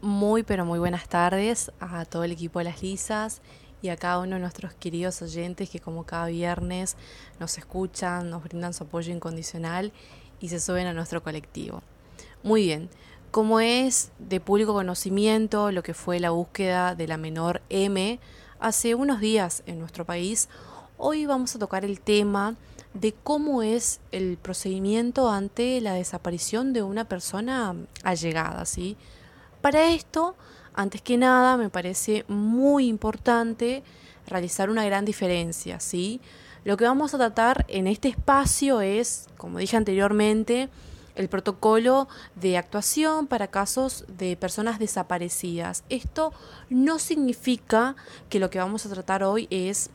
Muy, pero muy buenas tardes a todo el equipo de las Lisas y a cada uno de nuestros queridos oyentes que como cada viernes nos escuchan, nos brindan su apoyo incondicional y se suben a nuestro colectivo. Muy bien, como es de público conocimiento lo que fue la búsqueda de la menor M hace unos días en nuestro país, hoy vamos a tocar el tema de cómo es el procedimiento ante la desaparición de una persona allegada, ¿sí? Para esto, antes que nada, me parece muy importante realizar una gran diferencia, ¿sí? Lo que vamos a tratar en este espacio es, como dije anteriormente, el protocolo de actuación para casos de personas desaparecidas. Esto no significa que lo que vamos a tratar hoy es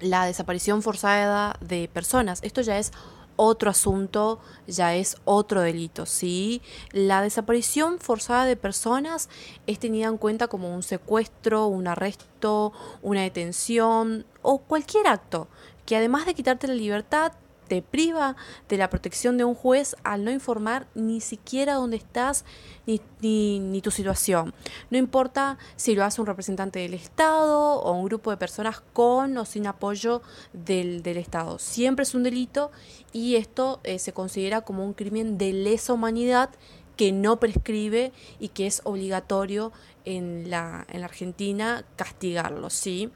la desaparición forzada de personas. Esto ya es otro asunto, ya es otro delito, ¿sí? La desaparición forzada de personas es tenida en cuenta como un secuestro, un arresto, una detención o cualquier acto que además de quitarte la libertad, te priva de la protección de un juez al no informar ni siquiera dónde estás ni, ni, tu situación. No importa si lo hace un representante del Estado o un grupo de personas con o sin apoyo del, Estado. Siempre es un delito y esto eh, se considera como un crimen de lesa humanidad que no prescribe y que es obligatorio en la, en la Argentina castigarlo, ¿sí?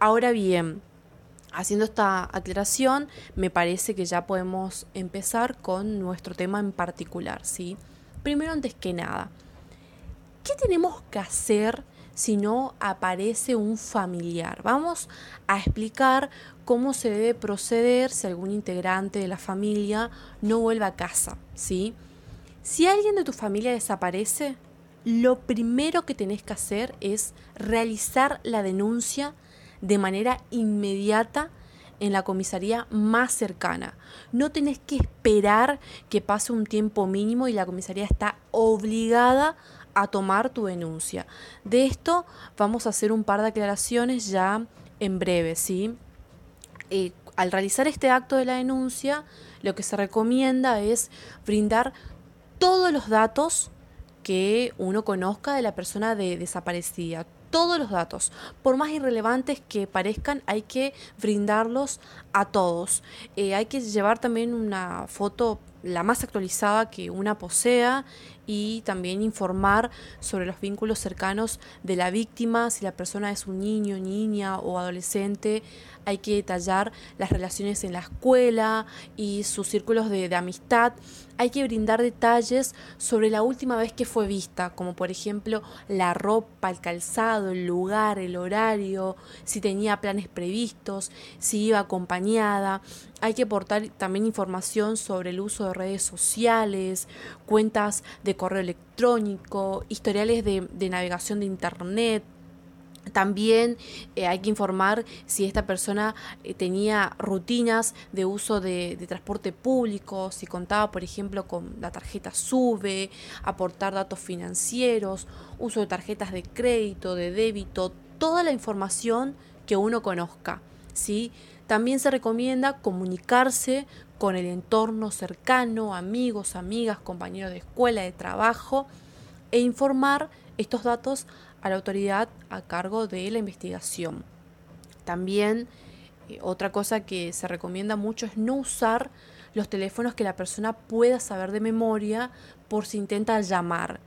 Ahora bien, Haciendo esta aclaración, me parece que ya podemos empezar con nuestro tema en particular, ¿sí? Primero, antes que nada, ¿qué tenemos que hacer si no aparece un familiar? Vamos a explicar cómo se debe proceder si algún integrante de la familia no vuelve a casa, ¿sí? Si alguien de tu familia desaparece, lo primero que tenés que hacer es realizar la denuncia de manera inmediata en la comisaría más cercana. No tenés que esperar que pase un tiempo mínimo y la comisaría está obligada a tomar tu denuncia. De esto vamos a hacer un par de aclaraciones ya en breve, ¿sí? Eh, al realizar este acto de la denuncia, lo que se recomienda es brindar todos los datos que uno conozca de la persona de desaparecida, todos los datos, por más irrelevantes que parezcan, hay que brindarlos a todos. Eh, hay que llevar también una foto la más actualizada que una posea y también informar sobre los vínculos cercanos de la víctima, si la persona es un niño, niña o adolescente, hay que detallar las relaciones en la escuela y sus círculos de, de amistad, hay que brindar detalles sobre la última vez que fue vista, como por ejemplo la ropa, el calzado, el lugar, el horario, si tenía planes previstos, si iba acompañada, hay que aportar también información sobre el uso de redes sociales, cuentas de correo electrónico, historiales de, navegación de Internet, también eh, hay que informar si esta persona eh, tenía rutinas de uso de, transporte público, si contaba, por ejemplo, con la tarjeta SUBE, aportar datos financieros, uso de tarjetas de crédito, de débito, toda la información que uno conozca. ¿sí? También se recomienda comunicarse con el entorno cercano, amigos, amigas, compañeros de escuela, de trabajo, e informar estos datos a la autoridad a cargo de la investigación. También eh, otra cosa que se recomienda mucho es no usar los teléfonos que la persona pueda saber de memoria por si intenta llamar.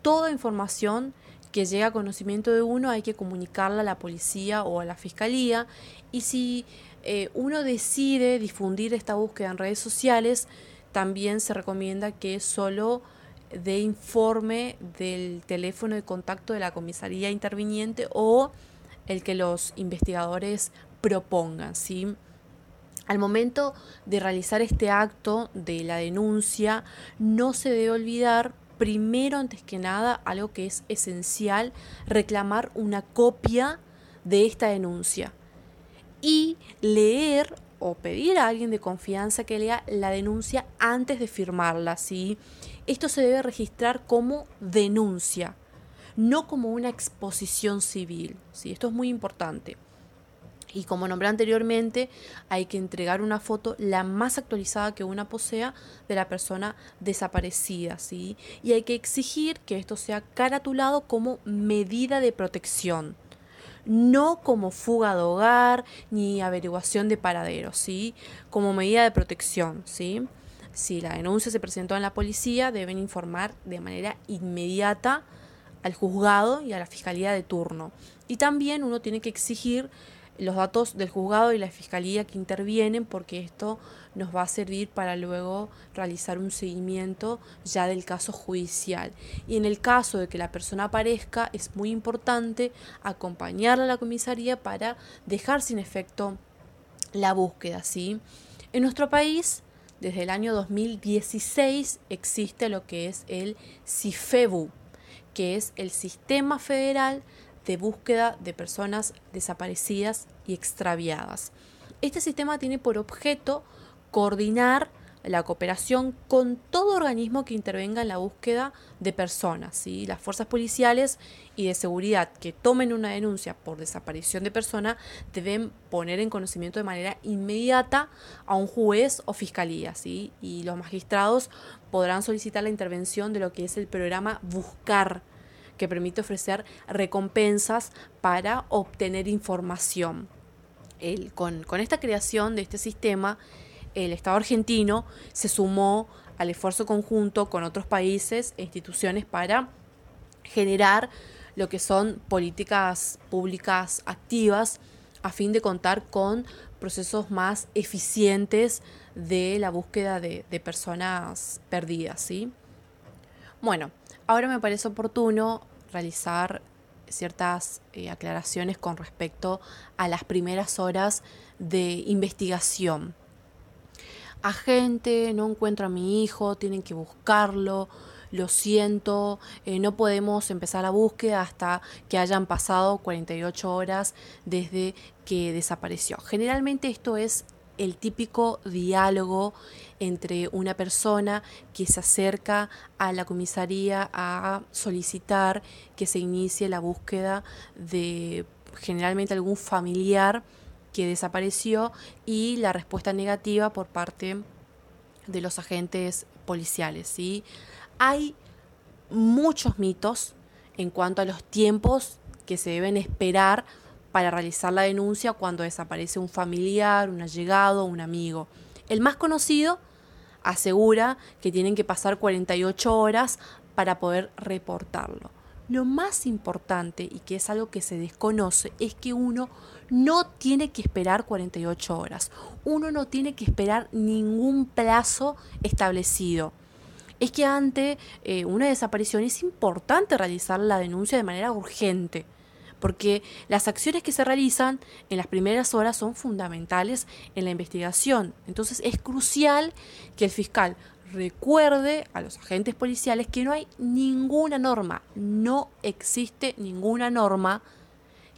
Toda información que llega a conocimiento de uno hay que comunicarla a la policía o a la fiscalía y si eh, uno decide difundir esta búsqueda en redes sociales, también se recomienda que solo dé informe del teléfono de contacto de la comisaría interviniente o el que los investigadores propongan, ¿sí? Al momento de realizar este acto de la denuncia, no se debe olvidar, primero, antes que nada, algo que es esencial, reclamar una copia de esta denuncia y leer o pedir a alguien de confianza que lea la denuncia antes de firmarla, ¿sí? Esto se debe registrar como denuncia, no como una exposición civil, ¿sí? Esto es muy importante. Y como nombré anteriormente, hay que entregar una foto la más actualizada que una posea de la persona desaparecida, ¿sí? Y hay que exigir que esto sea caratulado como medida de protección, no como fuga de hogar ni averiguación de paraderos, ¿sí? Como medida de protección, ¿sí? Si la denuncia se presentó en la policía, deben informar de manera inmediata al juzgado y a la fiscalía de turno. Y también uno tiene que exigir los datos del juzgado y la fiscalía que intervienen porque esto nos va a servir para luego realizar un seguimiento ya del caso judicial. Y en el caso de que la persona aparezca es muy importante acompañarla a la comisaría para dejar sin efecto la búsqueda, ¿sí? En nuestro país desde el año 2016 existe lo que es el CIFEBU, que es el Sistema Federal de búsqueda de personas desaparecidas y extraviadas. Este sistema tiene por objeto coordinar la cooperación con todo organismo que intervenga en la búsqueda de personas. y Las fuerzas policiales y de seguridad que tomen una denuncia por desaparición de persona deben poner en conocimiento de manera inmediata a un juez o fiscalía. ¿sí? Y los magistrados podrán solicitar la intervención de lo que es el programa Buscar que permite ofrecer recompensas para obtener información. con, con esta creación de este sistema, el Estado argentino se sumó al esfuerzo conjunto con otros países e instituciones para generar lo que son políticas públicas activas a fin de contar con procesos más eficientes de la búsqueda de, de personas perdidas. ¿sí? Bueno, Ahora me parece oportuno realizar ciertas eh, aclaraciones con respecto a las primeras horas de investigación. Agente, no encuentro a mi hijo, tienen que buscarlo, lo siento, eh, no podemos empezar la búsqueda hasta que hayan pasado 48 horas desde que desapareció. Generalmente esto es el típico diálogo entre una persona que se acerca a la comisaría a solicitar que se inicie la búsqueda de generalmente algún familiar que desapareció y la respuesta negativa por parte de los agentes policiales. Hay muchos mitos en cuanto a los tiempos que se deben esperar para realizar la denuncia cuando desaparece un familiar, un allegado, un amigo. El más conocido asegura que tienen que pasar 48 horas para poder reportarlo. Lo más importante y que es algo que se desconoce es que uno no tiene que esperar 48 horas. Uno no tiene que esperar ningún plazo establecido. Es que ante eh, una desaparición es importante realizar la denuncia de manera urgente porque las acciones que se realizan en las primeras horas son fundamentales en la investigación. Entonces es crucial que el fiscal recuerde a los agentes policiales que no hay ninguna norma, no existe ninguna norma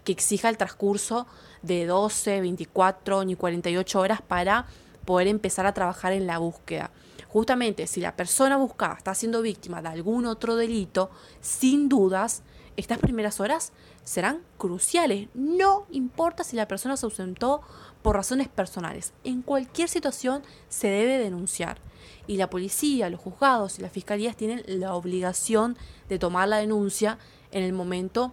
que exija el transcurso de 12, 24 ni 48 horas para poder empezar a trabajar en la búsqueda. Justamente si la persona buscada está siendo víctima de algún otro delito, sin dudas, estas primeras horas serán cruciales. No importa si la persona se ausentó por razones personales. En cualquier situación se debe denunciar. Y la policía, los juzgados y las fiscalías tienen la obligación de tomar la denuncia en el momento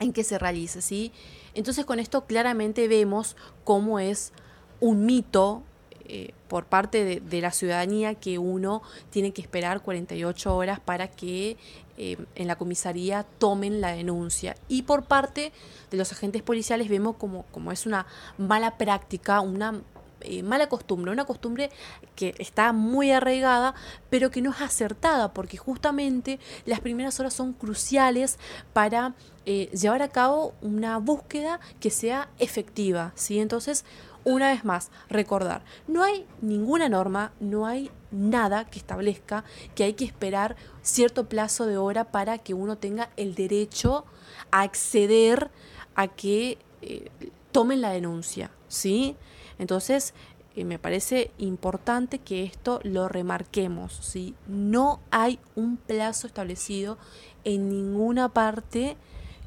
en que se realice. ¿sí? Entonces con esto claramente vemos cómo es un mito eh, por parte de, la ciudadanía que uno tiene que esperar 48 horas para que eh, en la comisaría tomen la denuncia. Y por parte de los agentes policiales vemos como, como es una mala práctica, una eh, mala costumbre, una costumbre que está muy arraigada, pero que no es acertada, porque justamente las primeras horas son cruciales para llevar a cabo una búsqueda que sea efectiva. ¿sí? Entonces, una vez más, recordar, no hay ninguna norma, no hay nada que establezca que hay que esperar cierto plazo de hora para que uno tenga el derecho a acceder a que eh, tomen la denuncia, ¿sí? Entonces, eh, me parece importante que esto lo remarquemos, ¿sí? No hay un plazo establecido en ninguna parte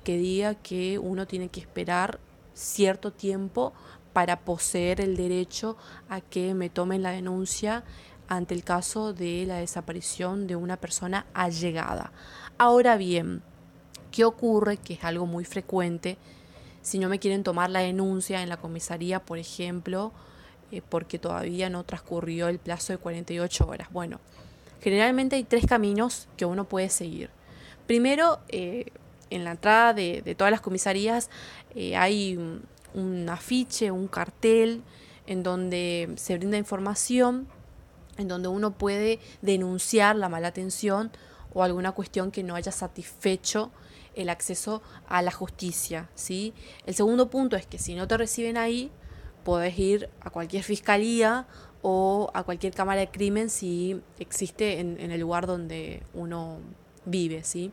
que diga que uno tiene que esperar cierto tiempo para poseer el derecho a que me tomen la denuncia ante el caso de la desaparición de una persona allegada. Ahora bien, ¿qué ocurre? Que es algo muy frecuente. Si no me quieren tomar la denuncia en la comisaría, por ejemplo, eh, porque todavía no transcurrió el plazo de 48 horas. Bueno, generalmente hay tres caminos que uno puede seguir. Primero, eh, en la entrada de, todas las comisarías eh, hay un afiche, un cartel en donde se brinda información, en donde uno puede denunciar la mala atención o alguna cuestión que no haya satisfecho el acceso a la justicia. ¿sí? El segundo punto es que si no te reciben ahí, podés ir a cualquier fiscalía o a cualquier cámara de crimen si existe en, en el lugar donde uno vive. ¿sí?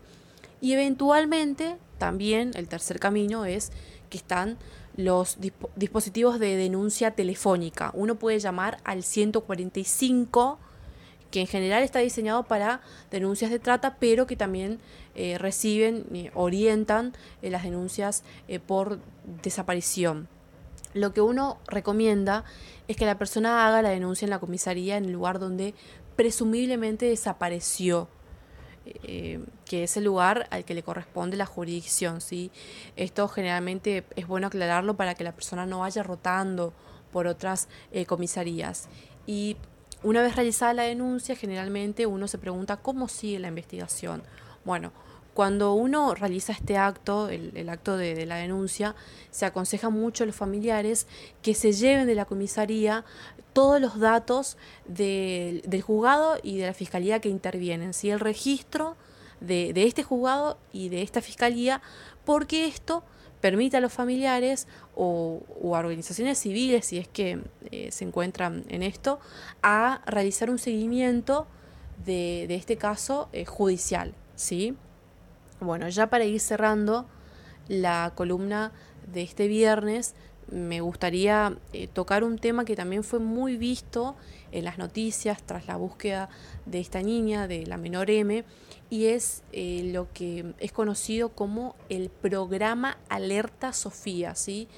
Y eventualmente también el tercer camino es que están los dispositivos de denuncia telefónica. Uno puede llamar al 145, que en general está diseñado para denuncias de trata, pero que también eh, reciben orientan eh, las denuncias eh, por desaparición. Lo que uno recomienda es que la persona haga la denuncia en la comisaría en el lugar donde presumiblemente desapareció. Eh, que es el lugar al que le corresponde la jurisdicción. ¿sí? Esto generalmente es bueno aclararlo para que la persona no vaya rotando por otras eh, comisarías. Y una vez realizada la denuncia, generalmente uno se pregunta cómo sigue la investigación. Bueno, cuando uno realiza este acto, el, acto de, la denuncia, se aconseja mucho a los familiares que se lleven de la comisaría todos los datos del juzgado y de la fiscalía que intervienen, ¿sí? el registro de, este juzgado y de esta fiscalía, porque esto permite a los familiares o, a organizaciones civiles, si es que eh, se encuentran en esto, a realizar un seguimiento de, este caso eh, judicial. ¿sí? Bueno, ya para ir cerrando la columna de este viernes, me gustaría eh, tocar un tema que también fue muy visto en las noticias tras la búsqueda de esta niña, de la menor M, y es eh, lo que es conocido como el programa Alerta Sofía, ¿sí?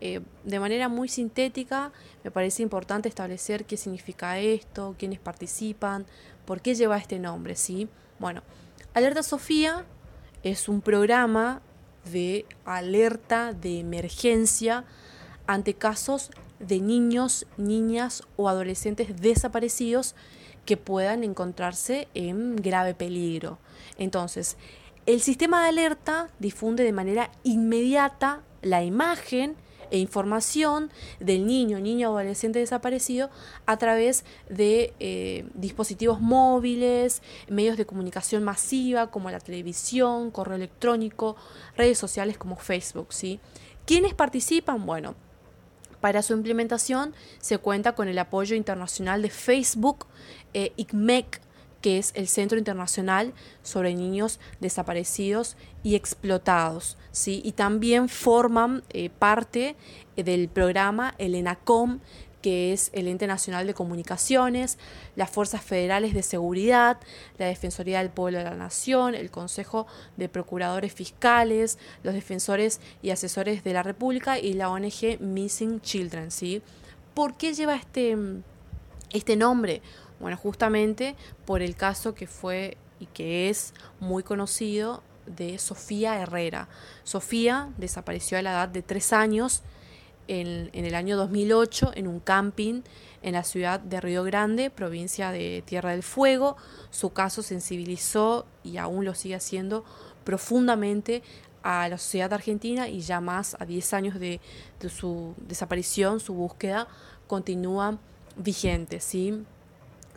Eh, de manera muy sintética, me parece importante establecer qué significa esto, quiénes participan, por qué lleva este nombre, ¿sí? Bueno, Alerta Sofía es un programa de alerta de emergencia ante casos de niños, niñas o adolescentes desaparecidos que puedan encontrarse en grave peligro. Entonces, el sistema de alerta difunde de manera inmediata la imagen e información del niño, niña o adolescente desaparecido a través de eh, dispositivos móviles, medios de comunicación masiva como la televisión, correo electrónico, redes sociales como Facebook. ¿sí? ¿Quiénes participan? Bueno, para su implementación se cuenta con el apoyo internacional de Facebook, eh, ICMEC, que es el Centro Internacional sobre Niños Desaparecidos y Explotados. ¿sí? Y también forman eh, parte eh, del programa el ENACOM, que es el Ente Nacional de Comunicaciones, las Fuerzas Federales de Seguridad, la Defensoría del Pueblo de la Nación, el Consejo de Procuradores Fiscales, los defensores y asesores de la República y la ONG Missing Children. ¿sí? ¿Por qué lleva este, este nombre? Bueno, justamente por el caso que fue y que es muy conocido de Sofía Herrera. Sofía desapareció a la edad de tres años en, en, el año 2008 en un camping en la ciudad de Río Grande, provincia de Tierra del Fuego. Su caso sensibilizó y aún lo sigue haciendo profundamente a la sociedad argentina y ya más a 10 años de, de su desaparición, su búsqueda continúa vigente. ¿sí?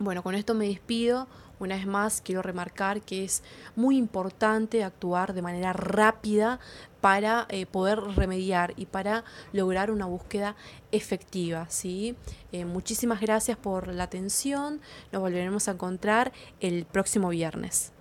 Bueno, con esto me despido. Una vez más, quiero remarcar que es muy importante actuar de manera rápida para eh, poder remediar y para lograr una búsqueda efectiva. ¿sí? Eh, muchísimas gracias por la atención. Nos volveremos a encontrar el próximo viernes.